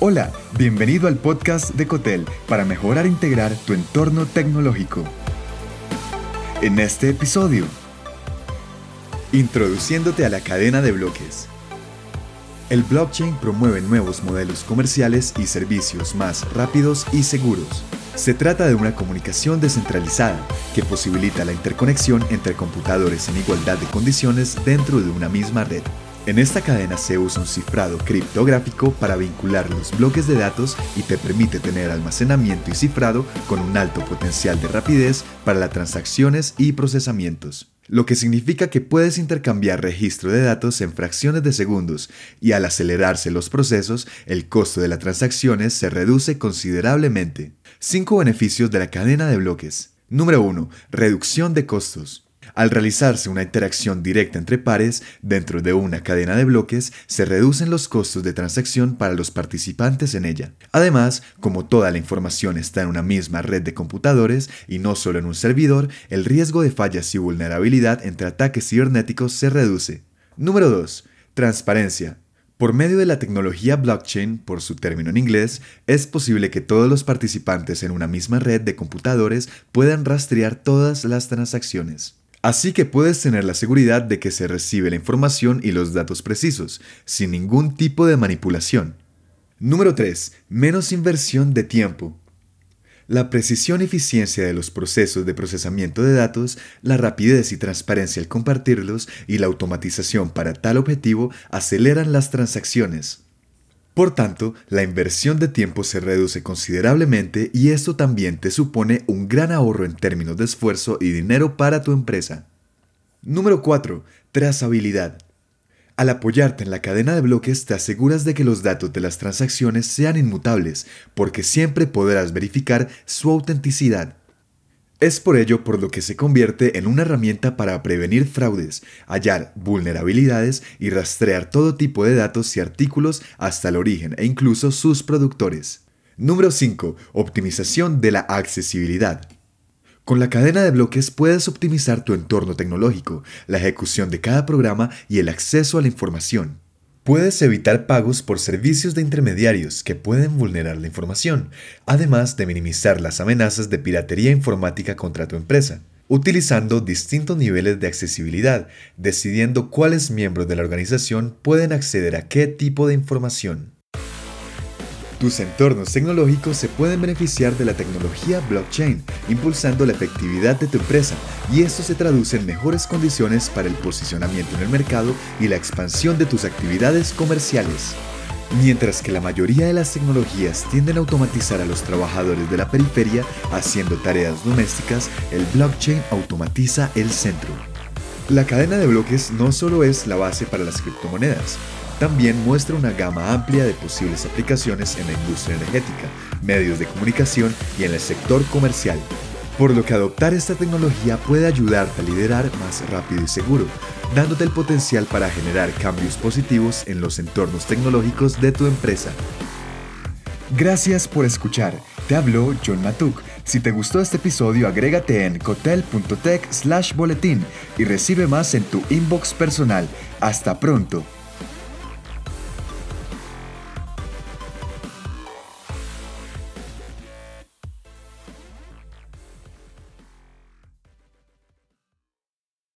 Hola, bienvenido al podcast de Cotel para mejorar e integrar tu entorno tecnológico. En este episodio, introduciéndote a la cadena de bloques. El blockchain promueve nuevos modelos comerciales y servicios más rápidos y seguros. Se trata de una comunicación descentralizada que posibilita la interconexión entre computadores en igualdad de condiciones dentro de una misma red. En esta cadena se usa un cifrado criptográfico para vincular los bloques de datos y te permite tener almacenamiento y cifrado con un alto potencial de rapidez para las transacciones y procesamientos lo que significa que puedes intercambiar registro de datos en fracciones de segundos y al acelerarse los procesos, el costo de las transacciones se reduce considerablemente. 5 beneficios de la cadena de bloques. Número 1. Reducción de costos. Al realizarse una interacción directa entre pares dentro de una cadena de bloques, se reducen los costos de transacción para los participantes en ella. Además, como toda la información está en una misma red de computadores y no solo en un servidor, el riesgo de fallas y vulnerabilidad entre ataques cibernéticos se reduce. Número 2. Transparencia. Por medio de la tecnología blockchain, por su término en inglés, es posible que todos los participantes en una misma red de computadores puedan rastrear todas las transacciones. Así que puedes tener la seguridad de que se recibe la información y los datos precisos, sin ningún tipo de manipulación. Número 3. Menos inversión de tiempo. La precisión y eficiencia de los procesos de procesamiento de datos, la rapidez y transparencia al compartirlos y la automatización para tal objetivo aceleran las transacciones. Por tanto, la inversión de tiempo se reduce considerablemente y esto también te supone un gran ahorro en términos de esfuerzo y dinero para tu empresa. Número 4. Trazabilidad. Al apoyarte en la cadena de bloques te aseguras de que los datos de las transacciones sean inmutables, porque siempre podrás verificar su autenticidad. Es por ello por lo que se convierte en una herramienta para prevenir fraudes, hallar vulnerabilidades y rastrear todo tipo de datos y artículos hasta el origen e incluso sus productores. Número 5. Optimización de la accesibilidad. Con la cadena de bloques puedes optimizar tu entorno tecnológico, la ejecución de cada programa y el acceso a la información. Puedes evitar pagos por servicios de intermediarios que pueden vulnerar la información, además de minimizar las amenazas de piratería informática contra tu empresa, utilizando distintos niveles de accesibilidad, decidiendo cuáles miembros de la organización pueden acceder a qué tipo de información. Tus entornos tecnológicos se pueden beneficiar de la tecnología blockchain, impulsando la efectividad de tu empresa, y esto se traduce en mejores condiciones para el posicionamiento en el mercado y la expansión de tus actividades comerciales. Mientras que la mayoría de las tecnologías tienden a automatizar a los trabajadores de la periferia haciendo tareas domésticas, el blockchain automatiza el centro. La cadena de bloques no solo es la base para las criptomonedas, también muestra una gama amplia de posibles aplicaciones en la industria energética, medios de comunicación y en el sector comercial, por lo que adoptar esta tecnología puede ayudarte a liderar más rápido y seguro, dándote el potencial para generar cambios positivos en los entornos tecnológicos de tu empresa. Gracias por escuchar. Te habló John Matuk. Si te gustó este episodio, agrégate en cotel.tech slash boletín y recibe más en tu inbox personal. Hasta pronto.